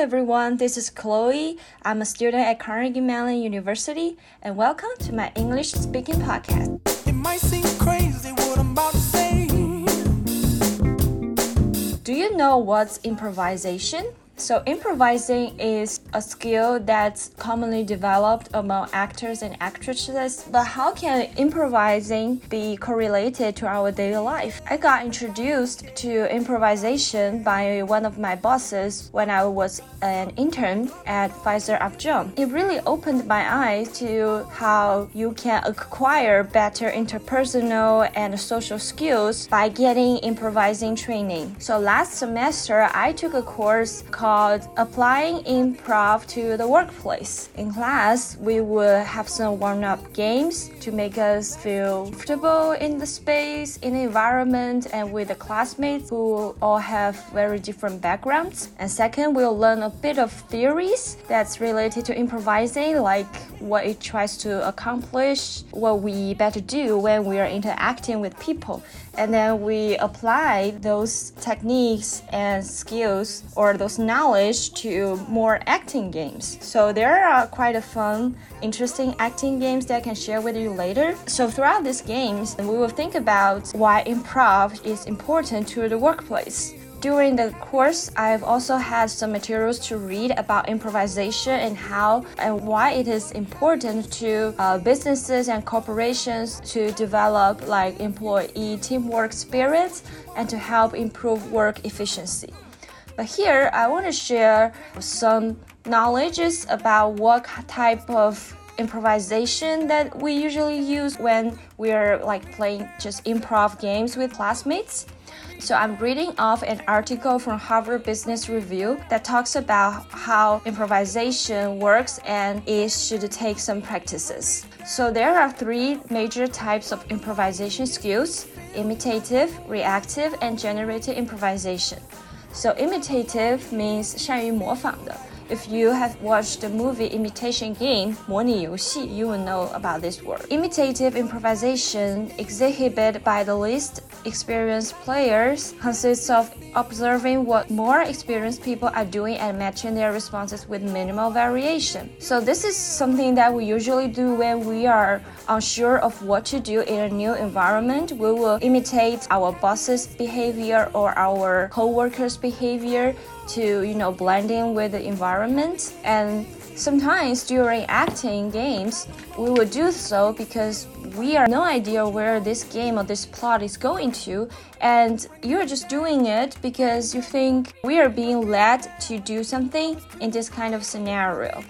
everyone, this is Chloe. I'm a student at Carnegie Mellon University, and welcome to my English speaking podcast. It might seem crazy what I'm about to say. Do you know what's improvisation? So, improvising is a skill that's commonly developed among actors and actresses. But how can improvising be correlated to our daily life? I got introduced to improvisation by one of my bosses when I was an intern at Pfizer Upjohn. It really opened my eyes to how you can acquire better interpersonal and social skills by getting improvising training. So, last semester, I took a course called called Applying Improv to the Workplace. In class, we would have some warm up games to make us feel comfortable in the space, in the environment, and with the classmates who all have very different backgrounds. And second, we'll learn a bit of theories that's related to improvising, like what it tries to accomplish, what we better do when we are interacting with people. And then we apply those techniques and skills or those knowledge knowledge to more acting games. So there are quite a fun, interesting acting games that I can share with you later. So throughout these games, we will think about why improv is important to the workplace. During the course, I've also had some materials to read about improvisation and how and why it is important to uh, businesses and corporations to develop like employee teamwork spirit and to help improve work efficiency. But here I want to share some knowledges about what type of improvisation that we usually use when we're like playing just improv games with classmates. So I'm reading off an article from Harvard Business Review that talks about how improvisation works and it should take some practices. So there are three major types of improvisation skills: imitative, reactive, and generative improvisation. So imitative means 善于模仿的。 If you have watched the movie Imitation Game, 模拟游戏, you will know about this word. Imitative improvisation, exhibited by the least experienced players, consists of observing what more experienced people are doing and matching their responses with minimal variation. So this is something that we usually do when we are unsure of what to do in a new environment. We will imitate our boss's behavior or our co-workers' behavior to you know blend in with the environment. And sometimes during acting games we will do so because we have no idea where this game or this plot is going to. And you're just doing it because you think we are being led to do something in this kind of scenario.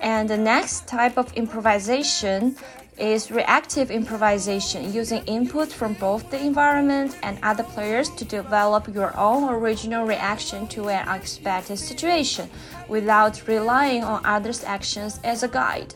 And the next type of improvisation is reactive improvisation using input from both the environment and other players to develop your own original reaction to an unexpected situation without relying on others' actions as a guide.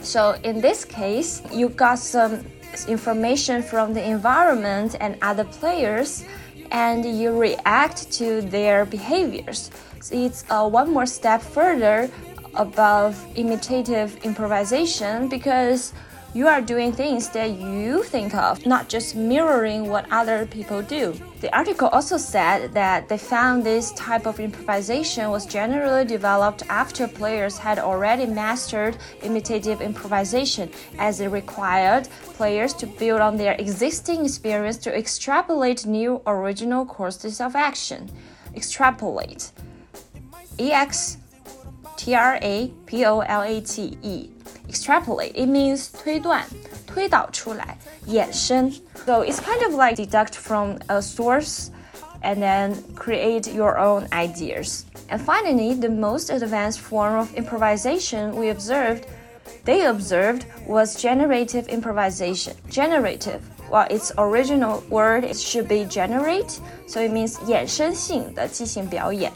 So, in this case, you got some information from the environment and other players, and you react to their behaviors. So it's uh, one more step further above imitative improvisation because you are doing things that you think of, not just mirroring what other people do. The article also said that they found this type of improvisation was generally developed after players had already mastered imitative improvisation, as it required players to build on their existing experience to extrapolate new original courses of action. Extrapolate. E X T R A P O L A T E. Extrapolate. It means 推断,推导出来,衍生. So it's kind of like deduct from a source and then create your own ideas. And finally, the most advanced form of improvisation we observed, they observed, was generative improvisation. Generative. Well, its original word it should be generate, so it means 衍生性的即兴表演。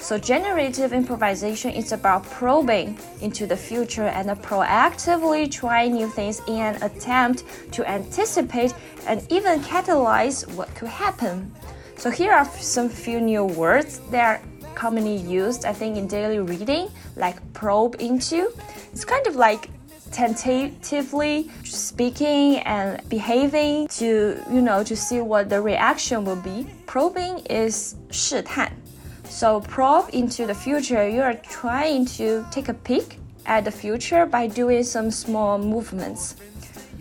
So, generative improvisation is about probing into the future and proactively trying new things in an attempt to anticipate and even catalyze what could happen. So, here are some few new words that are commonly used, I think, in daily reading, like probe into. It's kind of like tentatively speaking and behaving to, you know, to see what the reaction will be. Probing is 试探。So probe into the future, you are trying to take a peek at the future by doing some small movements.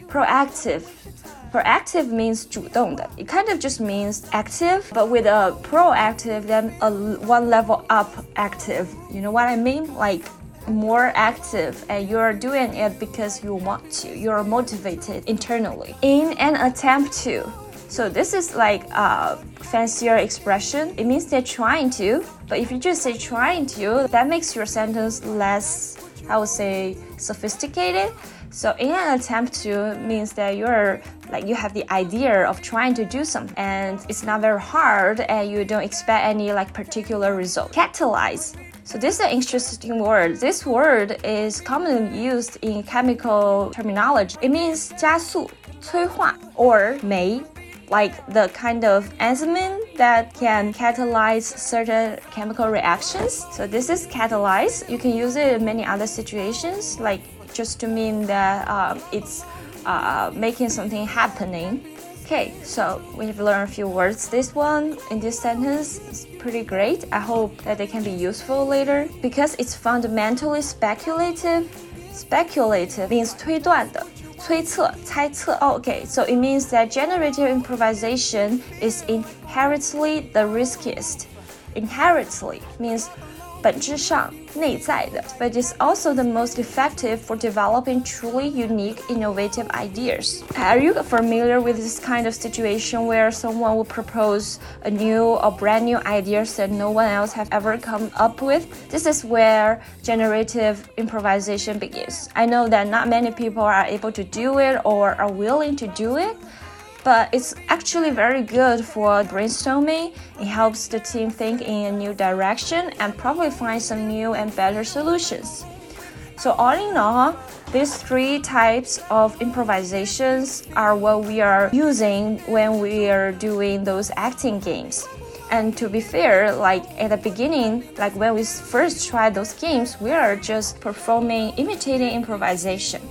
Proactive. Proactive means 主动的. It kind of just means active, but with a proactive, then a one level up active. You know what I mean? Like more active and you're doing it because you want to. You're motivated internally. In an attempt to. So this is like a fancier expression. It means they're trying to, but if you just say trying to, that makes your sentence less, I would say, sophisticated. So in an attempt to means that you're like you have the idea of trying to do something and it's not very hard and you don't expect any like particular result. Catalyze. So this is an interesting word. This word is commonly used in chemical terminology. It means 加速,催化 or 酶 like the kind of enzyme that can catalyze certain chemical reactions. So this is catalyze. You can use it in many other situations, like just to mean that um, it's uh, making something happening. Okay, so we've learned a few words. This one in this sentence is pretty great. I hope that they can be useful later because it's fundamentally speculative. Speculative means 推断的。 推测、猜测。Oh, okay, so it means that generative improvisation is inherently the riskiest. Inherently means 本质上内在的，but is also the most effective for developing truly unique, innovative ideas. Are you familiar with this kind of situation where someone will propose a new or brand new ideas that no one else have ever come up with? This is where generative improvisation begins. I know that not many people are able to do it or are willing to do it but it's actually very good for brainstorming. It helps the team think in a new direction and probably find some new and better solutions. So, all in all, these three types of improvisations are what we are using when we are doing those acting games. And to be fair, like at the beginning, like when we first tried those games, we are just performing imitating improvisation.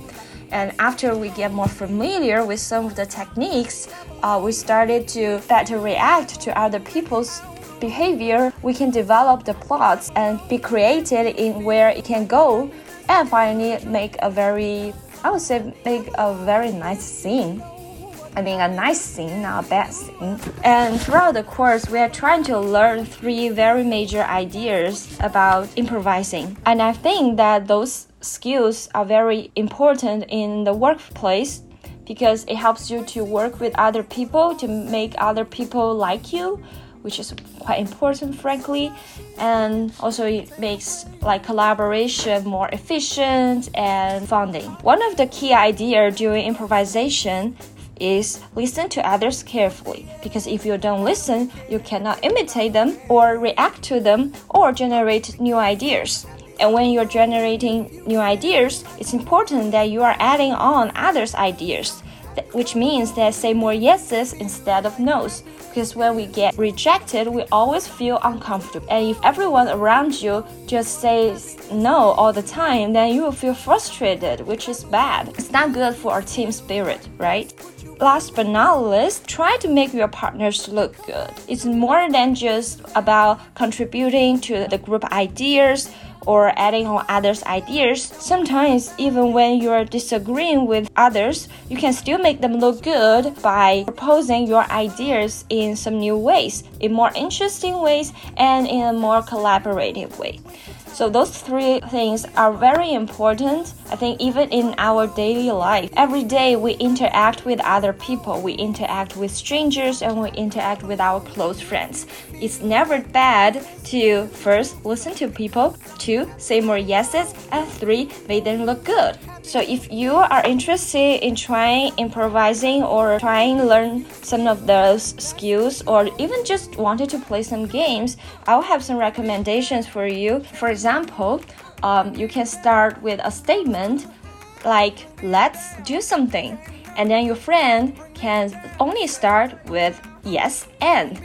And after we get more familiar with some of the techniques, uh, we started to better react to other people's behavior. We can develop the plots and be creative in where it can go, and finally make a very, I would say, make a very nice scene. I mean, a nice scene, not a bad scene. And throughout the course, we are trying to learn three very major ideas about improvising. And I think that those skills are very important in the workplace because it helps you to work with other people to make other people like you which is quite important frankly. And also it makes like collaboration more efficient and funding. One of the key ideas during improvisation is listen to others carefully because if you don't listen you cannot imitate them or react to them or generate new ideas and when you're generating new ideas, it's important that you are adding on others' ideas, which means that say more yeses instead of nos. Because when we get rejected, we always feel uncomfortable. And if everyone around you just says no all the time, then you will feel frustrated, which is bad. It's not good for our team spirit, right? last but not least, try to make your partners look good. It's more than just about contributing to the group ideas or adding on others' ideas. Sometimes, even when you're disagreeing with others, you can still make them look good by proposing your ideas in some new ways, in more interesting ways, and in a more collaborative way. So those three things are very important. I think even in our daily life, every day we interact with other people, we interact with strangers and we interact with our close friends. It's never bad to first listen to people, two, say more yeses, and three, make them look good. So if you are interested in trying improvising or trying to learn some of those skills or even just wanted to play some games, I'll have some recommendations for you. For example, um, you can start with a statement like let's do something. And then your friend can only start with yes and.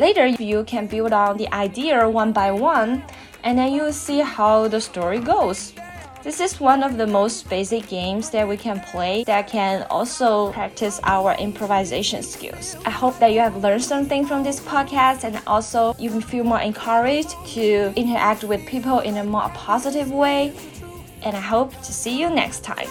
Later you can build on the idea one by one and then you see how the story goes this is one of the most basic games that we can play that can also practice our improvisation skills. I hope that you have learned something from this podcast and also you feel more encouraged to interact with people in a more positive way. And I hope to see you next time.